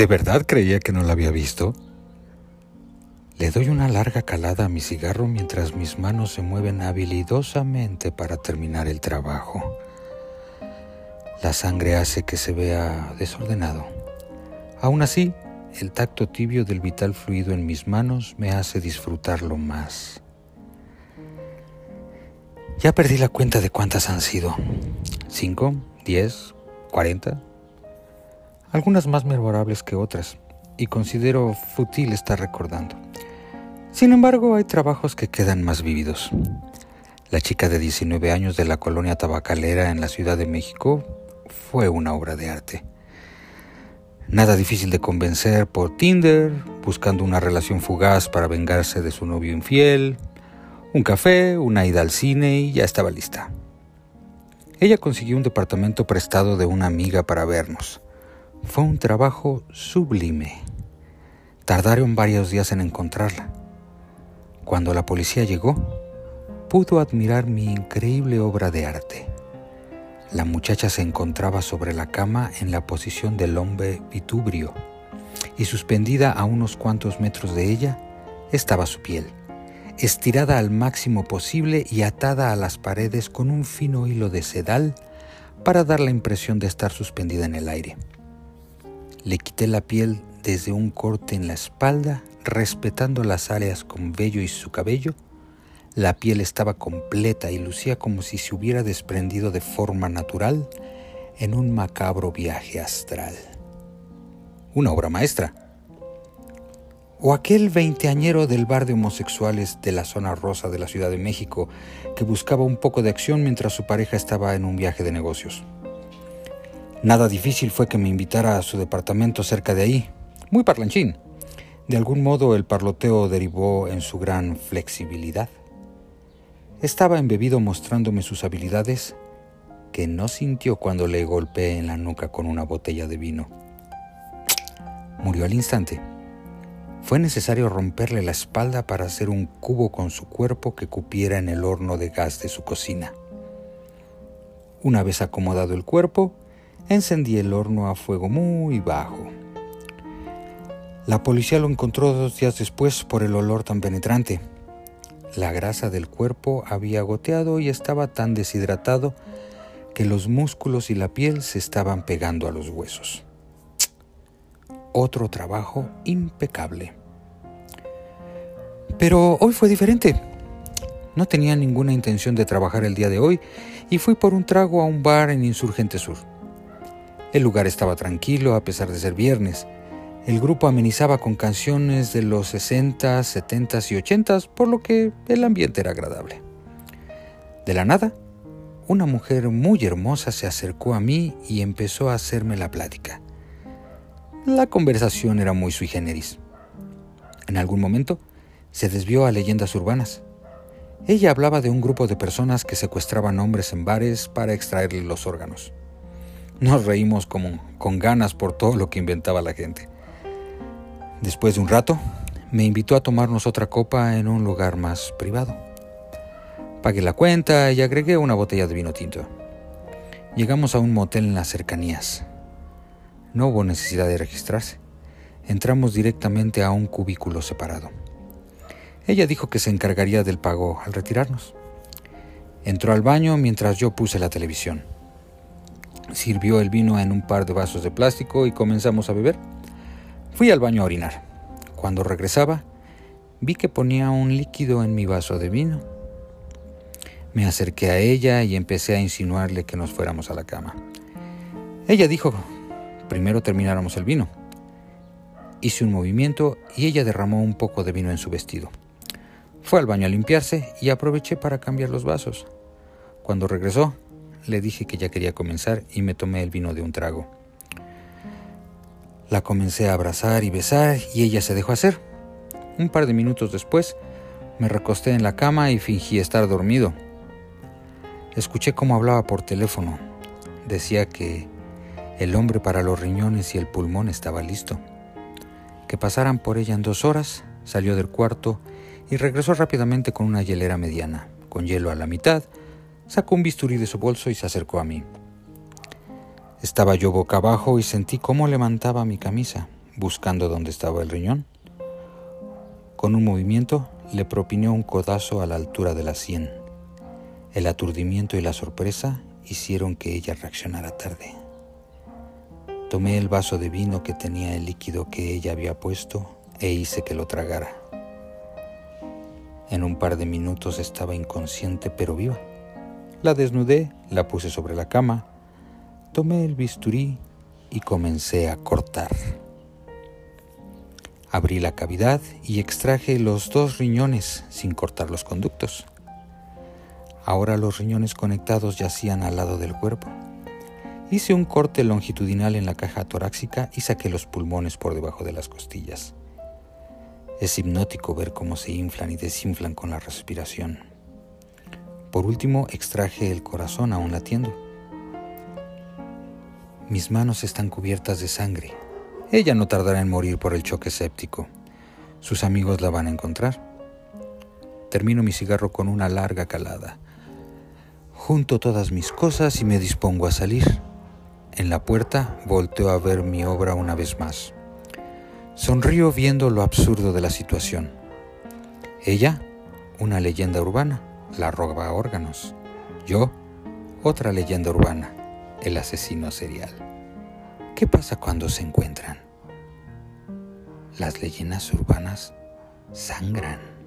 ¿De verdad creía que no la había visto? Le doy una larga calada a mi cigarro mientras mis manos se mueven habilidosamente para terminar el trabajo. La sangre hace que se vea desordenado. Aún así, el tacto tibio del vital fluido en mis manos me hace disfrutarlo más. Ya perdí la cuenta de cuántas han sido. ¿Cinco? ¿Diez? ¿Cuarenta? Algunas más memorables que otras, y considero fútil estar recordando. Sin embargo, hay trabajos que quedan más vívidos. La chica de 19 años de la colonia tabacalera en la Ciudad de México fue una obra de arte. Nada difícil de convencer por Tinder, buscando una relación fugaz para vengarse de su novio infiel, un café, una ida al cine y ya estaba lista. Ella consiguió un departamento prestado de una amiga para vernos. Fue un trabajo sublime. Tardaron varios días en encontrarla. Cuando la policía llegó, pudo admirar mi increíble obra de arte. La muchacha se encontraba sobre la cama en la posición del hombre vitubrio, y suspendida a unos cuantos metros de ella estaba su piel, estirada al máximo posible y atada a las paredes con un fino hilo de sedal para dar la impresión de estar suspendida en el aire. Le quité la piel desde un corte en la espalda, respetando las áreas con vello y su cabello, la piel estaba completa y lucía como si se hubiera desprendido de forma natural en un macabro viaje astral. Una obra maestra. O aquel veinteañero del bar de homosexuales de la zona rosa de la Ciudad de México que buscaba un poco de acción mientras su pareja estaba en un viaje de negocios. Nada difícil fue que me invitara a su departamento cerca de ahí, muy parlanchín. De algún modo el parloteo derivó en su gran flexibilidad. Estaba embebido mostrándome sus habilidades que no sintió cuando le golpeé en la nuca con una botella de vino. Murió al instante. Fue necesario romperle la espalda para hacer un cubo con su cuerpo que cupiera en el horno de gas de su cocina. Una vez acomodado el cuerpo, encendí el horno a fuego muy bajo. La policía lo encontró dos días después por el olor tan penetrante. La grasa del cuerpo había goteado y estaba tan deshidratado que los músculos y la piel se estaban pegando a los huesos. Otro trabajo impecable. Pero hoy fue diferente. No tenía ninguna intención de trabajar el día de hoy y fui por un trago a un bar en Insurgente Sur. El lugar estaba tranquilo a pesar de ser viernes el grupo amenizaba con canciones de los 60, 70 y 80, por lo que el ambiente era agradable. De la nada, una mujer muy hermosa se acercó a mí y empezó a hacerme la plática. La conversación era muy sui generis. En algún momento se desvió a leyendas urbanas. Ella hablaba de un grupo de personas que secuestraban hombres en bares para extraerles los órganos. Nos reímos como con ganas por todo lo que inventaba la gente. Después de un rato, me invitó a tomarnos otra copa en un lugar más privado. Pagué la cuenta y agregué una botella de vino tinto. Llegamos a un motel en las cercanías. No hubo necesidad de registrarse. Entramos directamente a un cubículo separado. Ella dijo que se encargaría del pago al retirarnos. Entró al baño mientras yo puse la televisión. Sirvió el vino en un par de vasos de plástico y comenzamos a beber. Fui al baño a orinar. Cuando regresaba, vi que ponía un líquido en mi vaso de vino. Me acerqué a ella y empecé a insinuarle que nos fuéramos a la cama. Ella dijo, primero termináramos el vino. Hice un movimiento y ella derramó un poco de vino en su vestido. Fue al baño a limpiarse y aproveché para cambiar los vasos. Cuando regresó, le dije que ya quería comenzar y me tomé el vino de un trago. La comencé a abrazar y besar y ella se dejó hacer. Un par de minutos después, me recosté en la cama y fingí estar dormido. Escuché cómo hablaba por teléfono. Decía que el hombre para los riñones y el pulmón estaba listo. Que pasaran por ella en dos horas, salió del cuarto y regresó rápidamente con una hielera mediana, con hielo a la mitad, sacó un bisturí de su bolso y se acercó a mí. Estaba yo boca abajo y sentí cómo levantaba mi camisa, buscando dónde estaba el riñón. Con un movimiento le propinó un codazo a la altura de la sien. El aturdimiento y la sorpresa hicieron que ella reaccionara tarde. Tomé el vaso de vino que tenía el líquido que ella había puesto e hice que lo tragara. En un par de minutos estaba inconsciente pero viva. La desnudé, la puse sobre la cama, tomé el bisturí y comencé a cortar. Abrí la cavidad y extraje los dos riñones sin cortar los conductos. Ahora los riñones conectados yacían al lado del cuerpo. Hice un corte longitudinal en la caja torácica y saqué los pulmones por debajo de las costillas. Es hipnótico ver cómo se inflan y desinflan con la respiración. Por último, extraje el corazón aún latiendo. Mis manos están cubiertas de sangre. Ella no tardará en morir por el choque séptico. Sus amigos la van a encontrar. Termino mi cigarro con una larga calada. Junto todas mis cosas y me dispongo a salir. En la puerta volteo a ver mi obra una vez más. Sonrío viendo lo absurdo de la situación. Ella, una leyenda urbana, la roba órganos. Yo, otra leyenda urbana, el asesino serial. ¿Qué pasa cuando se encuentran? Las leyendas urbanas sangran.